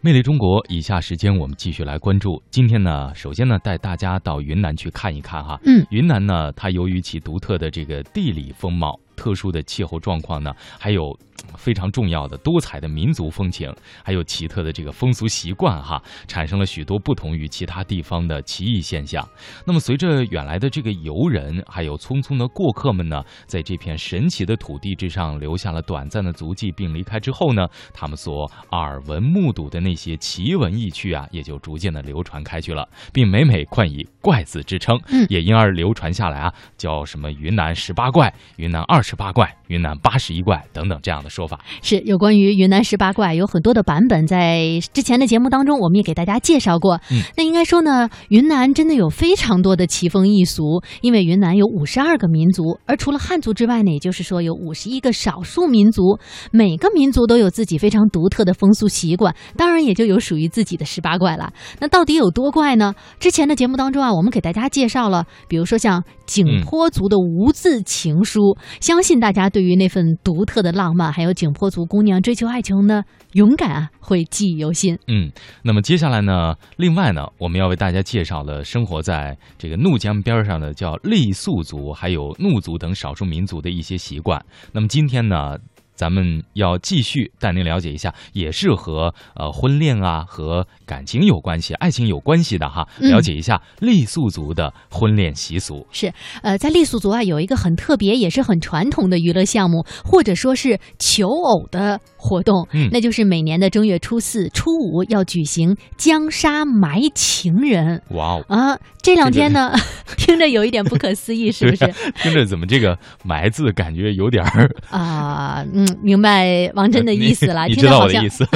魅力中国，以下时间我们继续来关注。今天呢，首先呢，带大家到云南去看一看哈。嗯，云南呢，它由于其独特的这个地理风貌。特殊的气候状况呢，还有非常重要的多彩的民族风情，还有奇特的这个风俗习惯哈，产生了许多不同于其他地方的奇异现象。那么，随着远来的这个游人，还有匆匆的过客们呢，在这片神奇的土地之上留下了短暂的足迹，并离开之后呢，他们所耳闻目睹的那些奇闻异趣啊，也就逐渐的流传开去了，并每每冠以怪字之称，也因而流传下来啊，叫什么云南十八怪、云南二。十八怪、云南八十一怪等等这样的说法，是有关于云南十八怪有很多的版本，在之前的节目当中我们也给大家介绍过。嗯，那应该说呢，云南真的有非常多的奇风异俗，因为云南有五十二个民族，而除了汉族之外呢，也就是说有五十一个少数民族，每个民族都有自己非常独特的风俗习惯，当然也就有属于自己的十八怪了。那到底有多怪呢？之前的节目当中啊，我们给大家介绍了，比如说像景颇族的无字情书，像。相信大家对于那份独特的浪漫，还有景颇族姑娘追求爱情的勇敢啊，会记忆犹新。嗯，那么接下来呢，另外呢，我们要为大家介绍了生活在这个怒江边上的叫傈僳族，还有怒族等少数民族的一些习惯。那么今天呢？咱们要继续带您了解一下，也是和呃婚恋啊和感情有关系、爱情有关系的哈。了解一下傈僳族的婚恋习俗。是，呃，在傈僳族啊，有一个很特别也是很传统的娱乐项目，或者说是求偶的活动，那就是每年的正月初四、初五要举行江沙埋情人。哇哦！啊，这两天呢，听着有一点不可思议，是不是？听着怎么这个“埋”字感觉有点儿啊？嗯。明白王真的意思了，你知道我的意思。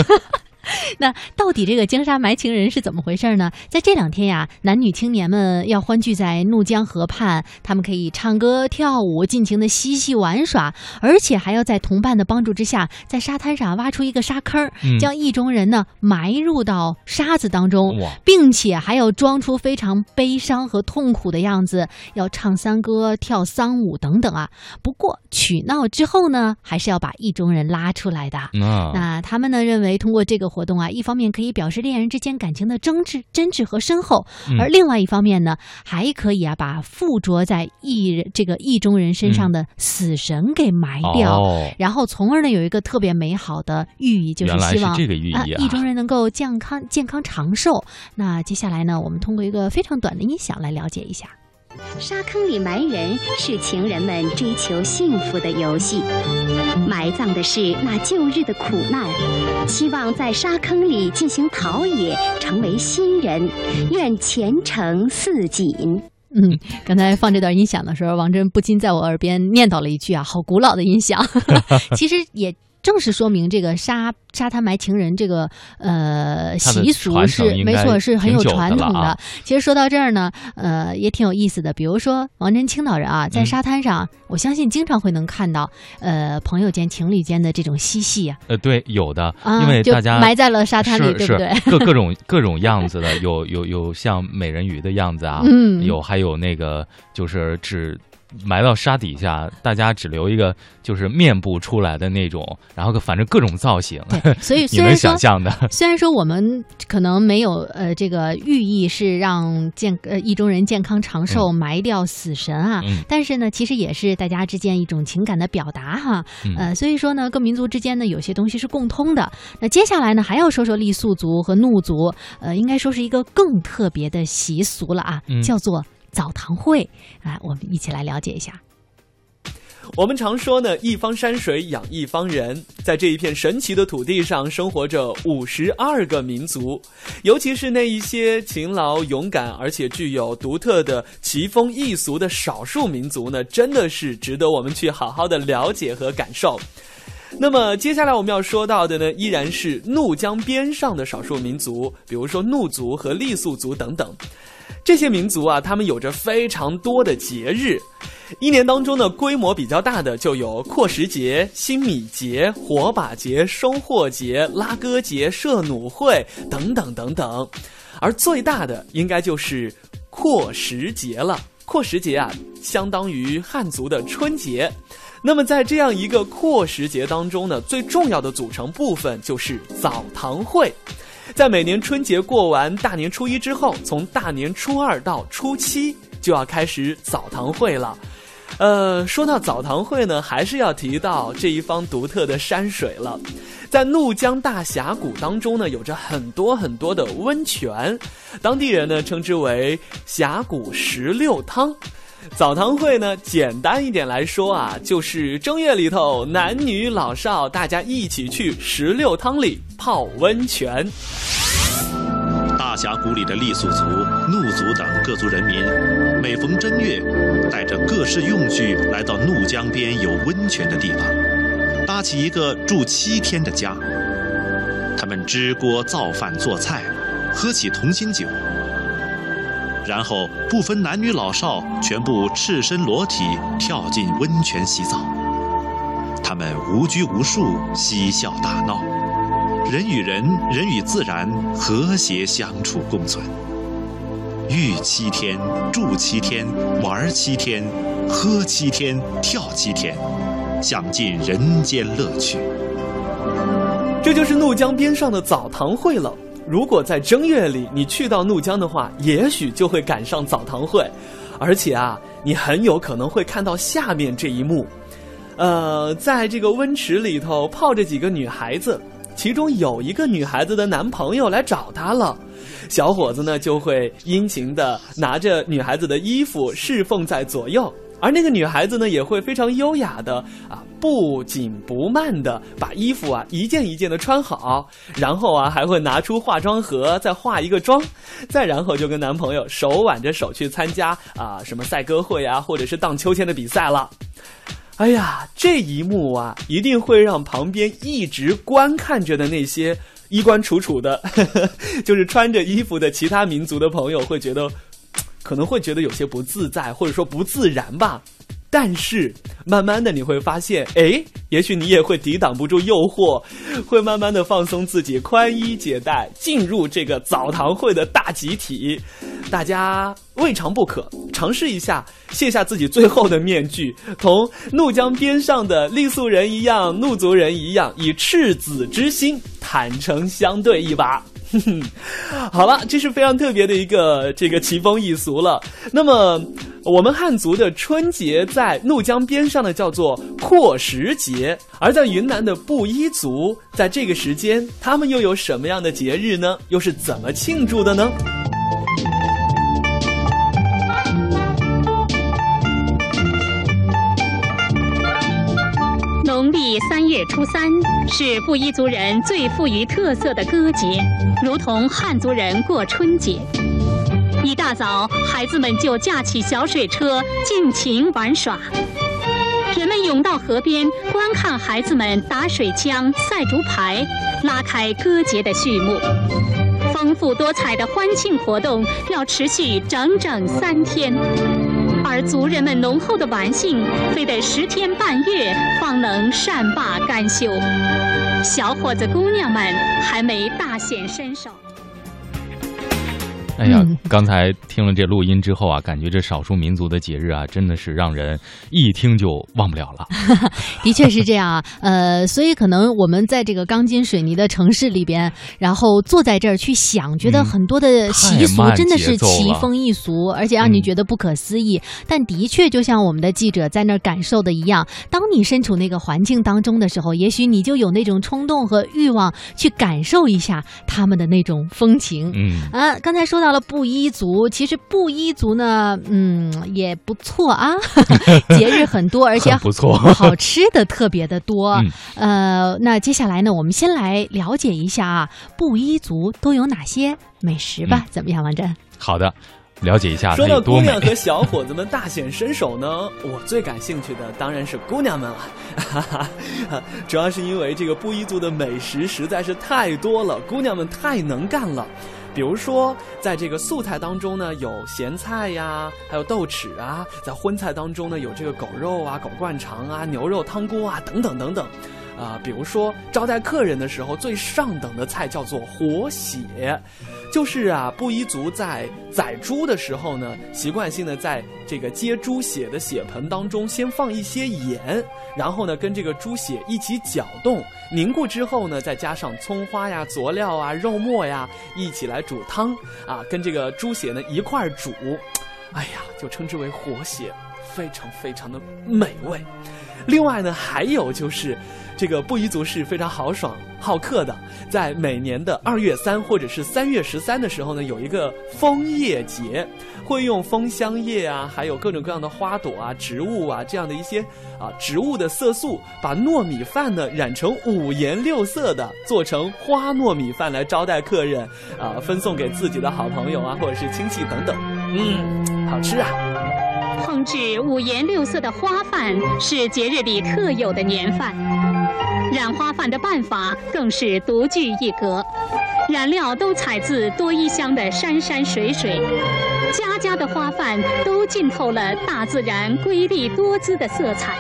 那到底这个江沙埋情人是怎么回事呢？在这两天呀，男女青年们要欢聚在怒江河畔，他们可以唱歌跳舞，尽情的嬉戏玩耍，而且还要在同伴的帮助之下，在沙滩上挖出一个沙坑，将意中人呢埋入到沙子当中，并且还要装出非常悲伤和痛苦的样子，要唱山歌、跳桑舞等等啊。不过取闹之后呢，还是要把意中人拉出来的。那他们呢认为通过这个。活动啊，一方面可以表示恋人之间感情的真挚、真挚和深厚，而另外一方面呢，还可以啊把附着在意人这个意中人身上的死神给埋掉，然后从而呢有一个特别美好的寓意，就是希望啊意中人能够健康、健康长寿。那接下来呢，我们通过一个非常短的音响来了解一下。沙坑里埋人是情人们追求幸福的游戏，埋葬的是那旧日的苦难，希望在沙坑里进行陶冶，成为新人，愿前程似锦。嗯，刚才放这段音响的时候，王真不禁在我耳边念叨了一句啊，好古老的音响，其实也。正是说明这个沙沙滩埋情人这个呃习俗是没错，是很有传统的。其实说到这儿呢，呃，也挺有意思的。比如说王真青岛人啊，在沙滩上，我相信经常会能看到呃朋友间、情侣间的这种嬉戏啊。呃，对，有的，因为大家埋在了沙滩里，对不对？各各种各种样子的，有有有像美人鱼的样子啊，嗯，有还有那个就是只。埋到沙底下，大家只留一个就是面部出来的那种，然后反正各种造型。对，所以 你能想象的。虽然说我们可能没有呃这个寓意是让健呃意中人健康长寿，埋掉死神啊，但是呢，其实也是大家之间一种情感的表达哈。呃，所以说呢，各民族之间呢有些东西是共通的。那接下来呢，还要说说傈僳族和怒族，呃，应该说是一个更特别的习俗了啊，叫做。澡堂会，来，我们一起来了解一下。我们常说呢，一方山水养一方人，在这一片神奇的土地上，生活着五十二个民族，尤其是那一些勤劳勇敢而且具有独特的奇风异俗的少数民族呢，真的是值得我们去好好的了解和感受。那么接下来我们要说到的呢，依然是怒江边上的少数民族，比如说怒族和傈僳族等等。这些民族啊，他们有着非常多的节日，一年当中呢，规模比较大的就有阔时节、新米节、火把节、收获节、拉歌节、射弩会等等等等，而最大的应该就是阔时节了。阔时节啊，相当于汉族的春节。那么在这样一个阔时节当中呢，最重要的组成部分就是澡堂会。在每年春节过完大年初一之后，从大年初二到初七就要开始澡堂会了。呃，说到澡堂会呢，还是要提到这一方独特的山水了。在怒江大峡谷当中呢，有着很多很多的温泉，当地人呢称之为峡谷十六汤。澡堂会呢，简单一点来说啊，就是正月里头男女老少大家一起去石榴汤里泡温泉。大峡谷里的傈僳族、怒族等各族人民，每逢正月，带着各式用具来到怒江边有温泉的地方，搭起一个住七天的家。他们支锅造饭做菜，喝起同心酒。然后不分男女老少，全部赤身裸体跳进温泉洗澡。他们无拘无束，嬉笑打闹，人与人、人与自然和谐相处共存。浴七天，住七天，玩七天，喝七天，跳七天，享尽人间乐趣。这就是怒江边上的澡堂会了。如果在正月里你去到怒江的话，也许就会赶上澡堂会，而且啊，你很有可能会看到下面这一幕，呃，在这个温池里头泡着几个女孩子，其中有一个女孩子的男朋友来找她了，小伙子呢就会殷勤的拿着女孩子的衣服侍奉在左右。而那个女孩子呢，也会非常优雅的啊，不紧不慢的把衣服啊一件一件的穿好，然后啊还会拿出化妆盒再化一个妆，再然后就跟男朋友手挽着手去参加啊什么赛歌会啊，或者是荡秋千的比赛了。哎呀，这一幕啊，一定会让旁边一直观看着的那些衣冠楚楚的，就是穿着衣服的其他民族的朋友会觉得。可能会觉得有些不自在，或者说不自然吧。但是慢慢的你会发现，哎，也许你也会抵挡不住诱惑，会慢慢的放松自己，宽衣解带，进入这个澡堂会的大集体。大家未尝不可尝试一下，卸下自己最后的面具，同怒江边上的傈僳人一样，怒族人一样，以赤子之心坦诚相对一把。哼哼，好了，这是非常特别的一个这个奇风异俗了。那么，我们汉族的春节在怒江边上呢，叫做阔时节；而在云南的布依族，在这个时间，他们又有什么样的节日呢？又是怎么庆祝的呢？历三月初三是布依族人最富于特色的歌节，如同汉族人过春节。一大早，孩子们就架起小水车，尽情玩耍。人们涌到河边观看孩子们打水枪、赛竹排，拉开歌节的序幕。丰富多彩的欢庆活动要持续整整三天。而族人们浓厚的玩性，非得十天半月方能善罢甘休。小伙子姑娘们还没大显身手。哎呀，刚才听了这录音之后啊，感觉这少数民族的节日啊，真的是让人一听就忘不了了。的确是这样啊，呃，所以可能我们在这个钢筋水泥的城市里边，然后坐在这儿去想，觉得很多的习俗真的是奇风异俗，而且让你觉得不可思议。但的确，就像我们的记者在那儿感受的一样，当你身处那个环境当中的时候，也许你就有那种冲动和欲望去感受一下他们的那种风情。嗯啊，刚才说到。到了布依族，其实布依族呢，嗯，也不错啊，节日很多，而且不错，好吃的特别的多。呃，那接下来呢，我们先来了解一下啊，布依族都有哪些美食吧？怎么样，王真？好的，了解一下。说到姑娘和小伙子们大显身手呢，我最感兴趣的当然是姑娘们了，主要是因为这个布依族的美食实在是太多了，姑娘们太能干了。比如说，在这个素菜当中呢，有咸菜呀，还有豆豉啊；在荤菜当中呢，有这个狗肉啊、狗灌肠啊、牛肉汤锅啊等等等等。啊、比如说招待客人的时候，最上等的菜叫做活血，就是啊，布依族在宰猪的时候呢，习惯性的在这个接猪血的血盆当中先放一些盐，然后呢跟这个猪血一起搅动，凝固之后呢，再加上葱花呀、佐料啊、肉末呀，一起来煮汤啊，跟这个猪血呢一块儿煮，哎呀，就称之为活血，非常非常的美味。另外呢，还有就是，这个布依族是非常豪爽好客的，在每年的二月三或者是三月十三的时候呢，有一个枫叶节，会用枫香叶啊，还有各种各样的花朵啊、植物啊这样的一些啊植物的色素，把糯米饭呢染成五颜六色的，做成花糯米饭来招待客人啊，分送给自己的好朋友啊或者是亲戚等等。嗯，好吃啊！烹制五颜六色的花饭是节日里特有的年饭，染花饭的办法更是独具一格，染料都采自多依乡的山山水水，家家的花饭都浸透了大自然瑰丽多姿的色彩，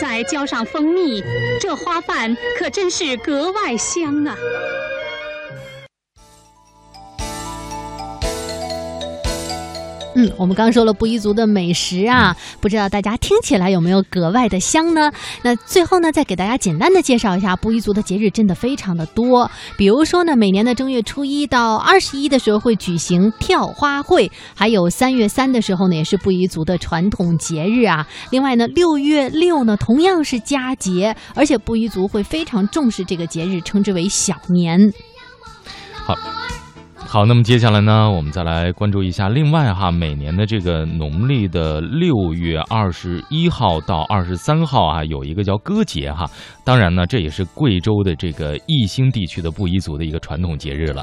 再浇上蜂蜜，这花饭可真是格外香啊！嗯，我们刚说了布依族的美食啊，不知道大家听起来有没有格外的香呢？那最后呢，再给大家简单的介绍一下布依族的节日，真的非常的多。比如说呢，每年的正月初一到二十一的时候会举行跳花会，还有三月三的时候呢，也是布依族的传统节日啊。另外呢，六月六呢同样是佳节，而且布依族会非常重视这个节日，称之为小年。好，好那么接下来呢，我们再来关注一下另外哈，每年的这个农历的六月二十一号到二十三号啊，有一个叫歌节哈。当然呢，这也是贵州的这个宜兴地区的布依族的一个传统节日了。